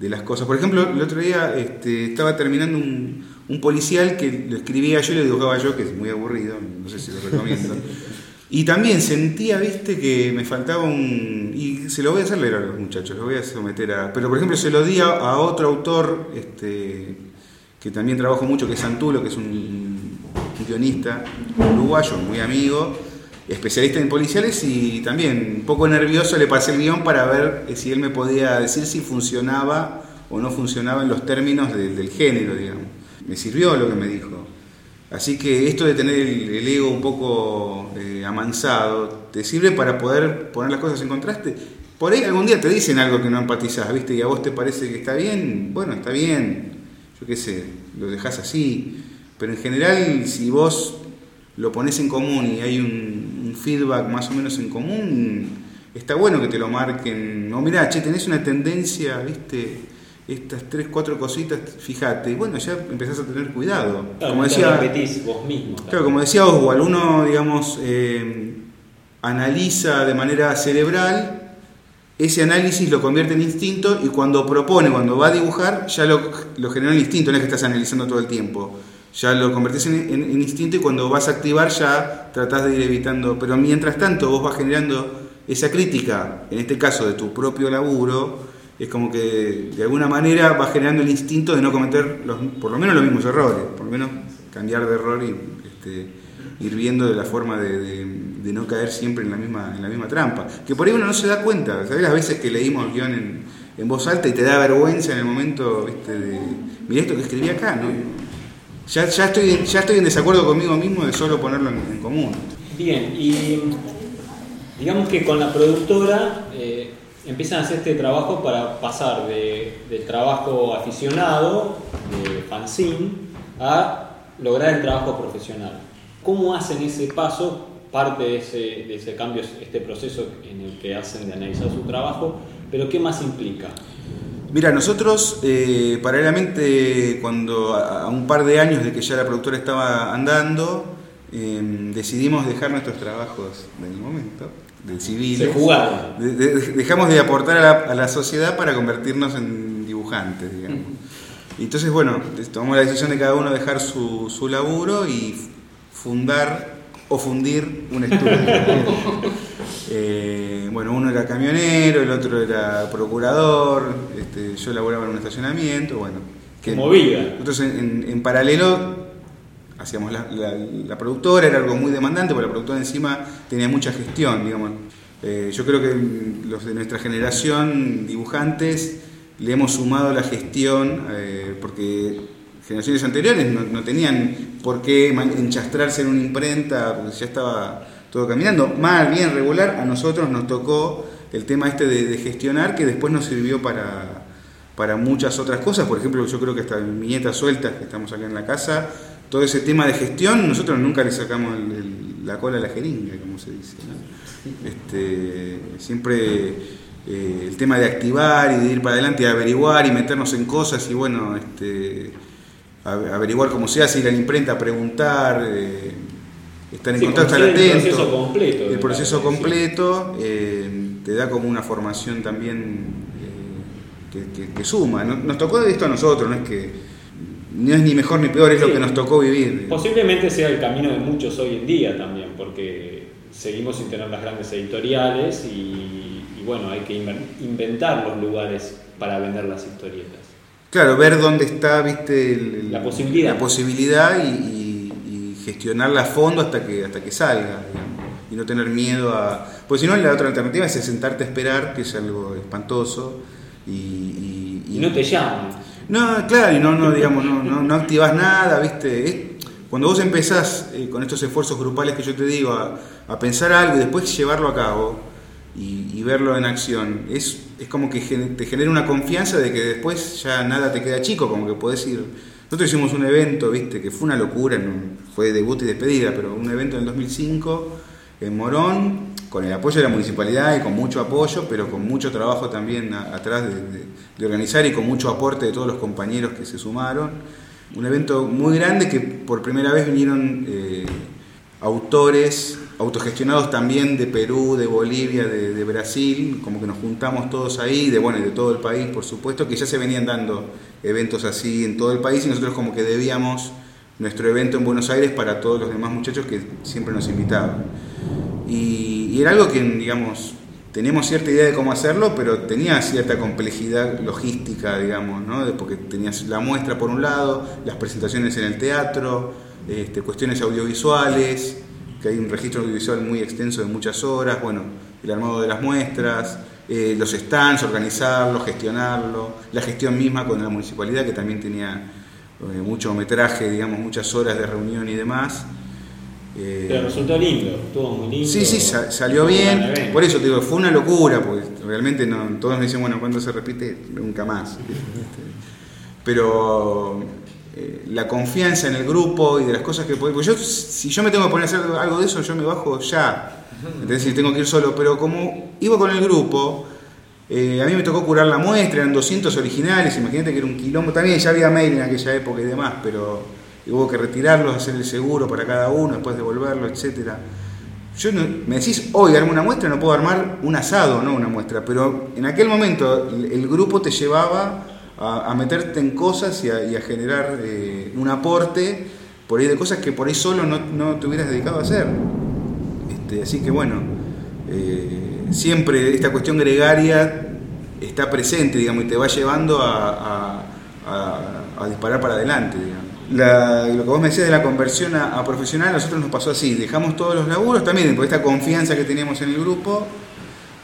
Speaker 3: de las cosas. Por ejemplo, el otro día este, estaba terminando un, un policial que lo escribía yo y lo dibujaba yo, que es muy aburrido, no sé si lo recomiendo. (laughs) Y también sentía, viste, que me faltaba un... Y se lo voy a hacer leer a los muchachos, lo voy a someter a... Pero por ejemplo se lo di a, a otro autor este, que también trabajo mucho, que es Santulo, que es un, guionista uruguayo, muy amigo. especialista en policiales y también un poco nervioso le pasé el guion para ver eh, si él me podía decir si funcionaba o no funcionaba en los términos de- del género, digamos. Me sirvió lo que me dijo. Así que esto de tener el, el ego un poco eh, amansado te sirve para poder poner las cosas en contraste. Por ahí algún día te dicen algo que no empatizás, ¿viste? Y a vos te parece que está bien, bueno, está bien, yo qué sé, lo dejás así. Pero en general, si vos lo pones en común y hay un, un feedback más o menos en común, está bueno que te lo marquen. No, mirá, che, tenés una tendencia, ¿viste? Estas tres, cuatro cositas, fíjate. Bueno, ya empezás a tener cuidado.
Speaker 1: Claro,
Speaker 3: como decía,
Speaker 1: repetís vos mismo.
Speaker 3: Claro, como decía Oswald, uno, digamos, eh, analiza de manera cerebral, ese análisis lo convierte en instinto y cuando propone, cuando va a dibujar, ya lo, lo genera en instinto, no es que estás analizando todo el tiempo. Ya lo convertís en, instinto y cuando vas a activar ya tratás de ir evitando. Pero mientras tanto vos vas generando esa crítica, en este caso de tu propio laburo, es como que de alguna manera vas generando el instinto de no cometer los- por lo menos los mismos errores, por lo menos cambiar de error y este, ir viendo de la forma de- de no caer siempre en la misma en la misma trampa. Que por ahí uno no se da cuenta, ¿sabes? Las veces que leímos el guion en, en voz alta y te da vergüenza en el momento, ¿viste? De, mira esto que escribí acá, ¿no? Ya, ya, estoy, ya estoy en desacuerdo conmigo mismo de solo ponerlo en, común.
Speaker 1: Bien, y digamos que con la productora eh, empiezan a hacer este trabajo para pasar de, del trabajo aficionado, de fanzine, a lograr el trabajo profesional. ¿Cómo hacen ese paso? Parte de ese, de ese cambio, es este proceso en el que hacen de analizar su trabajo, pero ¿qué más implica?
Speaker 3: Mira, nosotros eh, paralelamente, cuando a, a un par de años de que ya la productora estaba andando, eh, decidimos dejar nuestros trabajos del momento, del civil.
Speaker 1: Se jugaron.
Speaker 3: dejamos de aportar a la, a la sociedad para convertirnos en dibujantes, digamos. Y entonces, bueno, tomamos la decisión de cada uno dejar su, su laburo y fundar o fundir un estudio. (laughs) Eh, bueno, uno era camionero, el otro era procurador, este, yo laboraba en un estacionamiento, bueno. Que
Speaker 1: Movida.
Speaker 3: Nosotros en, en- en paralelo hacíamos la, la- la productora, era algo muy demandante, porque la productora encima tenía mucha gestión, digamos. Eh, yo creo que los de nuestra generación, dibujantes, le hemos sumado la gestión, eh, porque generaciones anteriores no, tenían por qué enchastrarse en una imprenta, porque ya estaba todo caminando. Mal, bien, regular, a nosotros nos tocó el tema este de, gestionar, que después nos sirvió para, para muchas otras cosas. Por ejemplo, yo creo que hasta en Viñetas Sueltas, que estamos acá en la casa, todo ese tema de gestión, nosotros nunca le sacamos el- la cola a la jeringa, como se dice. Este, siempre eh, el tema de activar y de ir para adelante y averiguar y meternos en cosas y bueno, este, averiguar cómo se hace, ir a la imprenta, preguntar, eh, estar en
Speaker 1: Sí,
Speaker 3: contacto, estar
Speaker 1: conocer el
Speaker 3: atento.
Speaker 1: proceso completo,
Speaker 3: El proceso completo eh, te da como una formación también eh, que, que- que suma. No- Nos tocó esto a nosotros, no es que no es ni mejor ni peor, es lo que nos tocó vivir.
Speaker 1: Posiblemente sea el camino de muchos hoy en día también, porque seguimos sin tener las grandes editoriales y, y bueno, hay que inven- inventar los lugares para vender las historietas.
Speaker 3: Claro, ver dónde está, viste, el-
Speaker 1: La posibilidad.
Speaker 3: la posibilidad y, y- y gestionarla a fondo hasta que hasta que salga, digamos, y no tener miedo a, pues si no la otra alternativa es sentarte a esperar, que es algo espantoso y, y-
Speaker 1: Y no te llaman.
Speaker 3: no, claro, y no, no digamos, no, no, no activas nada, viste. Es- cuando vos empezás eh, con estos esfuerzos grupales que yo te digo a, a pensar algo y después llevarlo a cabo y, y verlo en acción, es, es como que te genera una confianza de que después ya nada te queda chico, como que podés ir. Nosotros hicimos un evento, viste, que fue una locura, fue debut y despedida, pero un evento en el 2005 en Morón, con el apoyo de la municipalidad y con mucho apoyo, pero con mucho trabajo también atrás de organizar y con mucho aporte de todos los compañeros que se sumaron. Un evento muy grande que por primera vez vinieron eh, autores autogestionados también de Perú, de Bolivia, de, Brasil, como que nos juntamos todos ahí, de bueno, de todo el país, por supuesto, que ya se venían dando eventos así en todo el país y nosotros como que debíamos nuestro evento en Buenos Aires para todos los demás muchachos que siempre nos invitaban. Y, era algo que, digamos, teníamos cierta idea de cómo hacerlo, pero tenía cierta complejidad logística, digamos, ¿no? Porque tenías la muestra por un lado, las presentaciones en el teatro, este, cuestiones audiovisuales, que hay un registro audiovisual muy extenso de muchas horas, bueno, el armado de las muestras, eh, los stands, organizarlo, gestionarlo, la gestión misma con la municipalidad que también tenía eh, mucho metraje, digamos, muchas horas de reunión y demás. Eh,
Speaker 1: Pero resultó lindo, estuvo muy lindo.
Speaker 3: Sí, sí, sa- salió bien. Por eso te digo, fue una locura, porque realmente no, todos me dicen, bueno, ¿cuándo se repite? Nunca más. (laughs) Pero eh, la confianza en el grupo y de las cosas que puedo. Porque yo, si yo me tengo que poner a hacer algo de eso, yo me bajo ya. ¿Entendés? Si tengo que ir solo. Pero como iba con el grupo, eh, a mí me tocó curar la muestra, eran 200 originales. Imagínate que era un quilombo. También ya había mail en aquella época y demás, pero hubo que retirarlos, hacer el seguro para cada uno, después devolverlo, etcétera. Yo no- me decís, hoy armo una muestra, no puedo armar un asado, no una muestra, pero en aquel momento el, el grupo te llevaba a, a meterte en cosas y a, y a generar eh, un aporte por ahí de cosas que por ahí solo no, no te hubieras dedicado a hacer. Este, así que bueno, eh, siempre esta cuestión gregaria está presente, digamos, y te va llevando a, a- disparar para adelante, digamos. La- lo que vos me decías de la conversión a, a profesional, a nosotros nos pasó así, dejamos todos los laburos también por esta confianza que teníamos en el grupo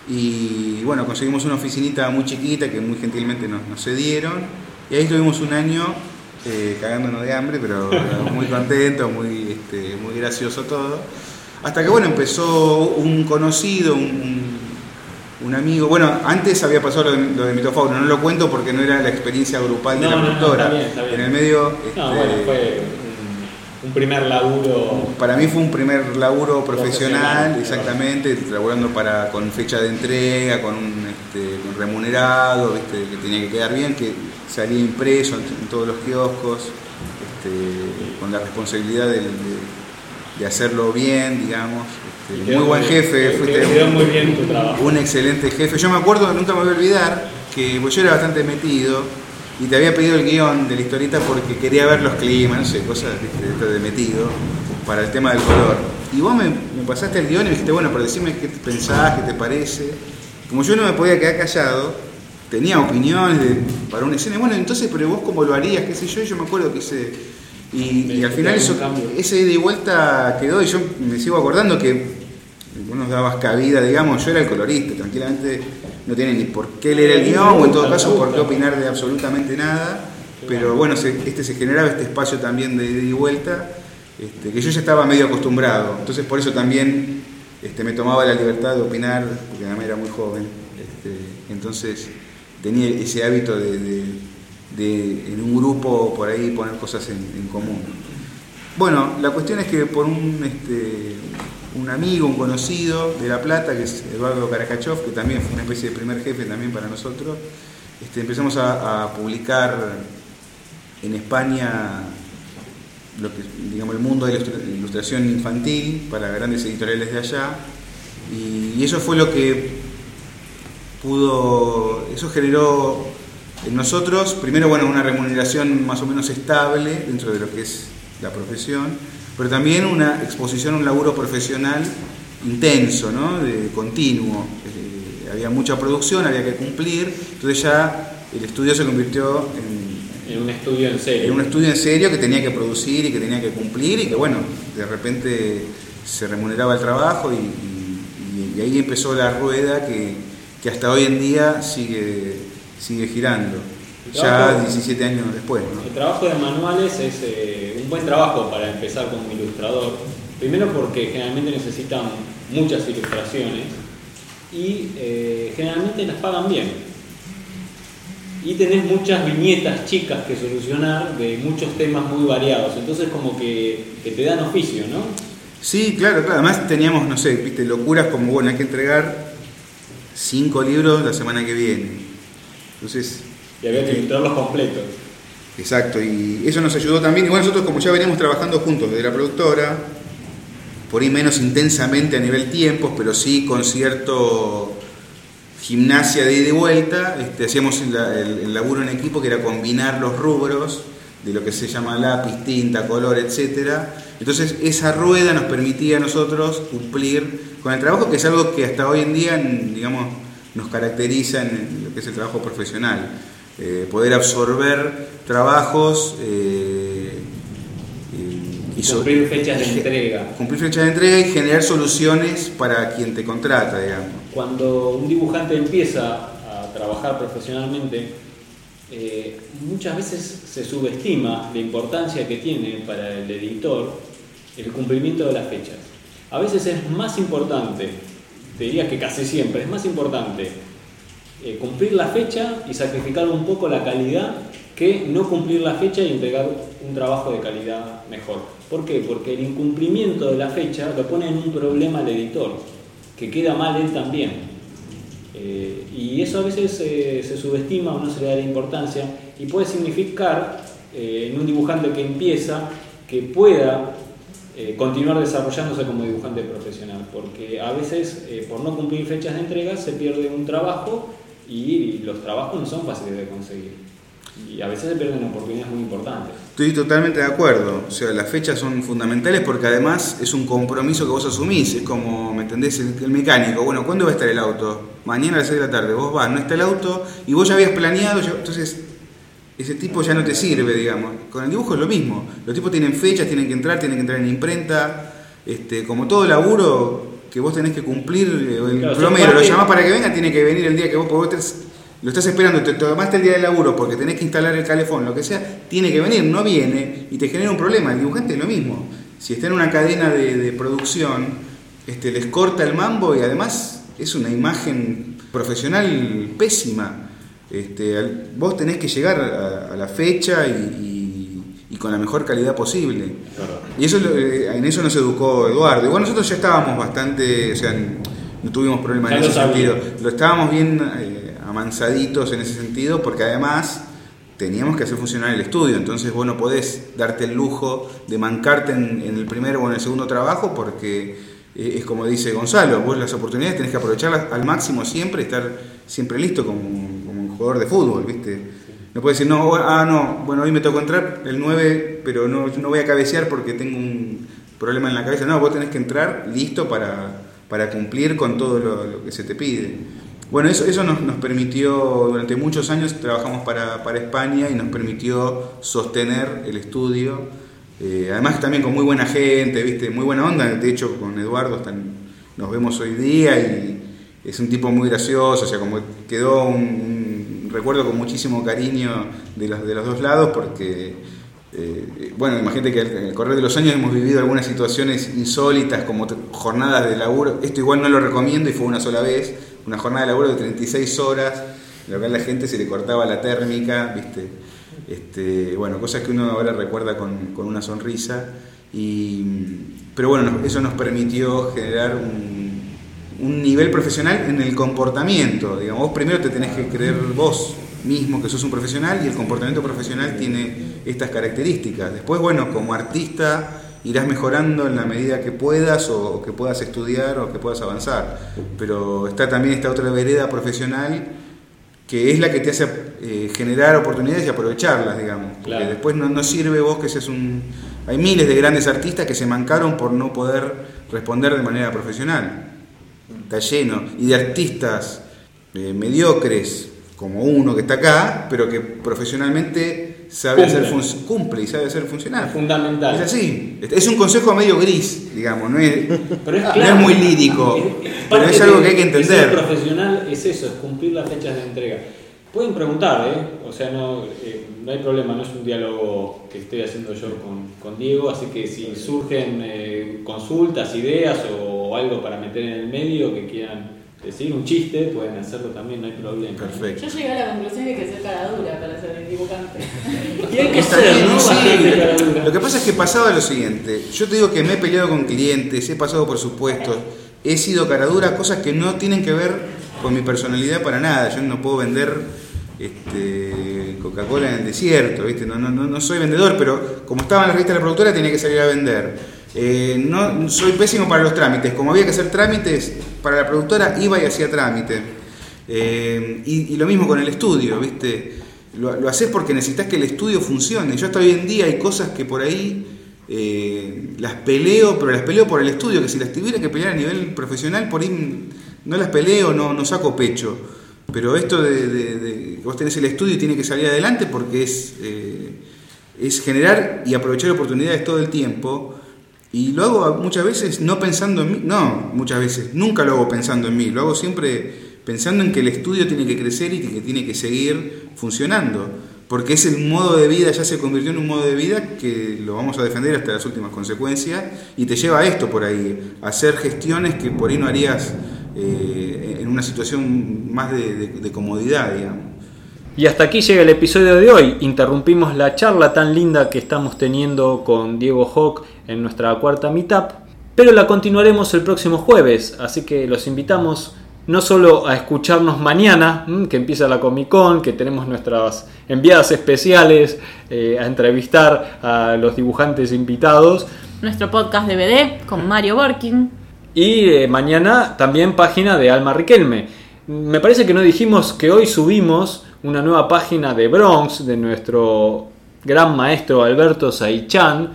Speaker 3: y bueno, conseguimos una oficinita muy chiquita que muy gentilmente nos, nos cedieron y ahí estuvimos un año eh, cagándonos de hambre, pero (laughs) muy contentos, muy, este, muy gracioso todo. Hasta que bueno, empezó un conocido, un, un- un amigo, bueno, antes había pasado lo de, lo de no lo cuento porque no era la experiencia grupal de
Speaker 1: No,
Speaker 3: la
Speaker 1: no, no,
Speaker 3: productora. En el medio... Este,
Speaker 1: bueno, fue un, primer laburo.
Speaker 3: para mí fue un primer laburo profesional,
Speaker 1: Profesional,
Speaker 3: exactamente, laburando para, con fecha de entrega, con un este, remunerado, ¿viste? que tenía que quedar bien, que salía impreso en, en todos los kioscos, este, con la responsabilidad del- de, de hacerlo bien, digamos. este, muy buen jefe, fuiste
Speaker 1: quedó
Speaker 3: un-
Speaker 1: muy bien tu trabajo.
Speaker 3: un excelente jefe. Yo me acuerdo, nunca me voy a olvidar, que yo era bastante metido y te había pedido el guion de la historieta porque quería ver los climas, no sé, cosas ¿viste? de metido, para el tema del color. Y vos me, me pasaste el guion y me dijiste, bueno, pero decime qué pensás, qué te parece. Como yo no me podía quedar callado, tenía opiniones de- para una escena, bueno, entonces, pero vos cómo lo harías, qué sé yo, y yo me acuerdo que hice... Y, y al final eso, ese ida y vuelta quedó y yo me sigo acordando que vos nos dabas cabida, digamos, yo era el colorista, tranquilamente no tiene ni por qué leer el guion o en todo caso por qué opinar de absolutamente nada, pero bueno, se- este se generaba este espacio también de ida y vuelta, este, que yo ya estaba medio acostumbrado, entonces por eso también este, me tomaba la libertad de opinar, porque además era muy joven, este, entonces tenía ese hábito de, en un grupo por ahí poner cosas en, en común. Bueno, la cuestión es que por un, este, un amigo, un conocido de La Plata, que es Eduardo Karakachov, que también fue una especie de primer jefe también para nosotros, este, empezamos a, publicar en España lo que, digamos, el mundo de la ilustra- ilustración infantil para grandes editoriales de allá. Y, y eso fue lo que pudo, eso generó en nosotros, primero, bueno, una remuneración más o menos estable dentro de lo que es la profesión, pero también una exposición a un laburo profesional intenso, ¿no? De continuo. Eh, había mucha producción, había que cumplir, entonces ya el estudio se convirtió en,
Speaker 1: En un estudio en serio.
Speaker 3: en un estudio en serio que tenía que producir y que tenía que cumplir y que bueno, de repente se remuneraba el trabajo y, y- y ahí empezó la rueda que, que hasta hoy en día sigue, sigue girando, ya
Speaker 1: Trabajo-
Speaker 3: 17 años después. ¿no?
Speaker 1: El trabajo de manuales es eh, un buen trabajo para empezar como ilustrador. Primero porque generalmente necesitan muchas ilustraciones y eh, generalmente las pagan bien. Y tenés muchas viñetas chicas que solucionar de muchos temas muy variados. Entonces como que, que te dan oficio, ¿no?
Speaker 3: Sí, claro, claro. Además teníamos, no sé, viste, locuras como, bueno, hay que entregar cinco libros la semana que viene. Entonces,
Speaker 1: Y había que ilustrarlos completos.
Speaker 3: Exacto, y eso nos ayudó también. Igual nosotros como ya veníamos trabajando juntos desde la productora, por ahí menos intensamente a nivel tiempos, pero sí con cierto gimnasia de ida y vuelta, este, hacíamos el, laburo en equipo que era combinar los rubros de lo que se llama lápiz, tinta, color, etcétera. Entonces esa rueda nos permitía a nosotros cumplir con el trabajo, que es algo que hasta hoy en día, digamos, nos caracteriza en lo que es el trabajo profesional. Eh, poder absorber trabajos eh, y,
Speaker 1: cumplir fechas de entrega.
Speaker 3: cumplir fecha de entrega y generar soluciones para quien te contrata, digamos.
Speaker 1: Cuando un dibujante empieza a trabajar profesionalmente, eh, muchas veces se subestima la importancia que tiene para el editor el cumplimiento de las fechas. A veces es más importante, te diría que casi siempre, es más importante eh, cumplir la fecha y sacrificar un poco la calidad que no cumplir la fecha y entregar un trabajo de calidad mejor. ¿Por qué? Porque el incumplimiento de la fecha lo pone en un problema al editor, que queda mal él también. Eh, y eso a veces eh, se subestima o no se le da la importancia y puede significar en un dibujante que empieza que pueda continuar desarrollándose como dibujante profesional, porque a veces por no cumplir fechas de entrega se pierde un trabajo y los trabajos no son fáciles de conseguir. Y a veces se pierden oportunidades muy importantes.
Speaker 3: Estoy totalmente de acuerdo. O sea, las fechas son fundamentales porque además es un compromiso que vos asumís. Es como, ¿me entendés? El, mecánico. Bueno, ¿cuándo va a estar el auto? Mañana a las 6 de la tarde. Vos vas, no está el auto y vos ya habías planeado. ya- entonces, ese tipo ya no te sirve, digamos. Con el dibujo es lo mismo. Los tipos tienen fechas, tienen que entrar, tienen que entrar en imprenta. Este, como todo laburo que vos tenés que cumplir, eh, el
Speaker 1: Claro,
Speaker 3: plomero lo llamás para que venga, tiene que venir el día que vos, vos lo estás esperando, te tomaste el día de laburo porque tenés que instalar el calefón, lo que sea, tiene que venir, no viene y te genera un problema. El dibujante es lo mismo. Si está en una cadena de, de producción, este, les corta el mambo y además es una imagen profesional pésima. Este, vos tenés que llegar a, a la fecha y, y- y con la mejor calidad posible. Y eso eh, en eso nos educó Eduardo. Igual nosotros ya estábamos bastante, o sea, no tuvimos problemas en ese sentido. Lo estábamos bien eh, amansaditos en ese sentido porque además teníamos que hacer funcionar el estudio. Entonces vos no podés darte el lujo de mancarte en, en el primer o en el segundo trabajo porque eh, es como dice Gonzalo, vos las oportunidades tenés que aprovecharlas al máximo siempre y estar siempre listo como, como un jugador de fútbol, ¿viste? No puedes decir, no, ah, no, bueno, hoy me tocó entrar el 9, pero no, no voy a cabecear porque tengo un problema en la cabeza. No, vos tenés que entrar listo para, para cumplir con todo lo, que se te pide. Bueno, eso, eso nos, permitió, durante muchos años trabajamos para, para España y nos permitió sostener el estudio. Eh, además también con muy buena gente, ¿viste? muy buena onda. De hecho, con Eduardo están- nos vemos hoy día y es un tipo muy gracioso, o sea, como quedó un recuerdo con muchísimo cariño de los, de los dos lados porque, eh, bueno, imagínate que en el correr de los años hemos vivido algunas situaciones insólitas como jornadas de laburo, esto igual no lo recomiendo y fue una sola vez, una jornada de laburo de 36 horas, en la cual la gente se le cortaba la térmica, ¿viste? Este, bueno, cosas que uno ahora recuerda con, con una sonrisa. Y, pero bueno, eso nos permitió generar un, un nivel profesional en el comportamiento. Digamos, vos primero te tenés que creer vos mismo que sos un profesional y el comportamiento profesional tiene estas características. Después, bueno, como artista irás mejorando en la medida que puedas o, que puedas estudiar o que puedas avanzar. Pero está también esta otra vereda profesional que es la que te hace eh, generar oportunidades y aprovecharlas, digamos. Porque
Speaker 1: Claro.
Speaker 3: después no, no sirve vos que seas un... Hay miles de grandes artistas que se mancaron por no poder responder de manera profesional. Está lleno. Y de artistas eh, mediocres, como uno que está acá, pero que profesionalmente sabe
Speaker 1: Cumple.
Speaker 3: hacer cumple y sabe hacer funcionar.
Speaker 1: Es fundamental.
Speaker 3: Es así. Es un consejo medio gris, digamos, no es, (laughs)
Speaker 1: Pero es,
Speaker 3: no
Speaker 1: claro,
Speaker 3: es muy lírico,
Speaker 1: es-
Speaker 3: pero es algo que hay que entender.
Speaker 1: profesional es eso, es cumplir las fechas de entrega. Pueden preguntar, ¿eh? O sea, no, eh, no hay problema, no es un diálogo que estoy haciendo yo con, con Diego, así que si surgen eh, consultas, ideas o algo para meter en el medio que quieran decir, un chiste, pueden hacerlo también, no hay problema.
Speaker 3: Perfecto.
Speaker 2: Yo llegué a la conclusión de que hay que ser cara dura para ser dibujante.
Speaker 1: Y hay que
Speaker 3: Está
Speaker 1: ser,
Speaker 3: bien,
Speaker 1: ¿no?
Speaker 3: sí. Lo que pasa es que pasaba lo siguiente, yo te digo que me he peleado con clientes, he pasado por supuestos, he sido caradura, cosas que no tienen que ver con mi personalidad para nada, yo no puedo vender este, Coca-Cola en el desierto, ¿viste? No, no, no, soy vendedor, pero como estaba en la revista de la productora tenía que salir a vender. Eh, no, soy pésimo para los trámites, como había que hacer trámites para la productora, iba y hacía trámite. Eh, y, lo mismo con el estudio, ¿viste? Lo, lo haces porque necesitas que el estudio funcione. Yo hasta hoy en día hay cosas que por ahí eh, las peleo, pero las peleo por el estudio, que si las tuviera que pelear a nivel profesional, por ahí no las peleo, no, no saco pecho. Pero esto de, de- de vos tenés el estudio y tiene que salir adelante porque es, eh, es generar y aprovechar oportunidades todo el tiempo. Y lo hago muchas veces no pensando en mí, no, muchas veces, nunca lo hago pensando en mí, lo hago siempre pensando en que el estudio tiene que crecer y que tiene que seguir funcionando, porque es el modo de vida, ya se convirtió en un modo de vida que lo vamos a defender hasta las últimas consecuencias y te lleva a esto por ahí, a hacer gestiones que por ahí no harías eh, en una situación más de, de- de comodidad, digamos.
Speaker 1: Y hasta aquí llega el episodio de hoy. Interrumpimos la charla tan linda que estamos teniendo con Diego Hawk en nuestra cuarta meetup, pero la continuaremos el próximo jueves, así que los invitamos no solo a escucharnos mañana, mm, que empieza la Comic Con, que tenemos nuestras enviadas especiales eh, a entrevistar a los dibujantes invitados,
Speaker 2: Nuestro podcast DVD con Mario Borkin.
Speaker 1: Y eh, mañana también página de Alma Riquelme. Me parece que no dijimos que hoy subimos una nueva página de Bronx de nuestro gran maestro Alberto Saichan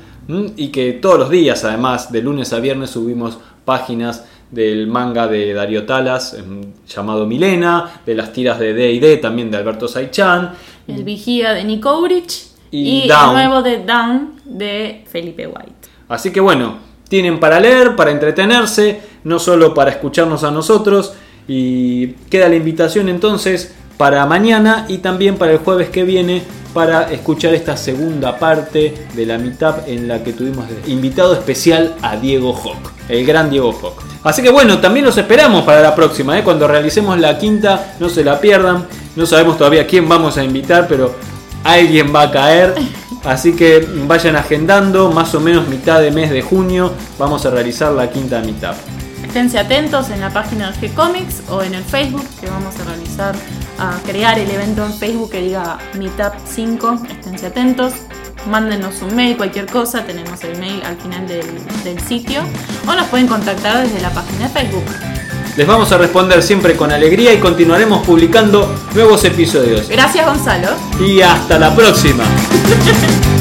Speaker 1: y que todos los días además de lunes a viernes subimos páginas del manga de Darío Talas em, llamado Milena, de las tiras de D&D también de Alberto Saichan
Speaker 2: El vigía de Nico Urich.
Speaker 1: Y
Speaker 2: Y, el nuevo de Down de Felipe White.
Speaker 1: Así que bueno, tienen para leer, para entretenerse, no solo para escucharnos a nosotros. Y queda la invitación entonces para mañana y también para el jueves que viene para escuchar esta segunda parte de la meetup en la que tuvimos invitado especial a Diego Hawk, el gran Diego Hawk. Así que bueno, también los esperamos para la próxima, ¿eh? cuando realicemos la quinta, no se la pierdan. No sabemos todavía quién vamos a invitar, pero alguien va a caer. Así que vayan agendando, más o menos mitad de mes de junio vamos a realizar la quinta mitad.
Speaker 2: Esténse atentos en la página de G-Comics o en el Facebook que vamos a realizar, a crear el evento en Facebook que diga Meetup 5. Esténse atentos. Mándenos un mail, cualquier cosa, tenemos el mail al final del, del sitio. O nos pueden contactar desde la página de Facebook.
Speaker 1: Les vamos a responder siempre con alegría y continuaremos publicando nuevos episodios.
Speaker 2: Gracias Gonzalo.
Speaker 1: Y hasta la próxima. (laughs)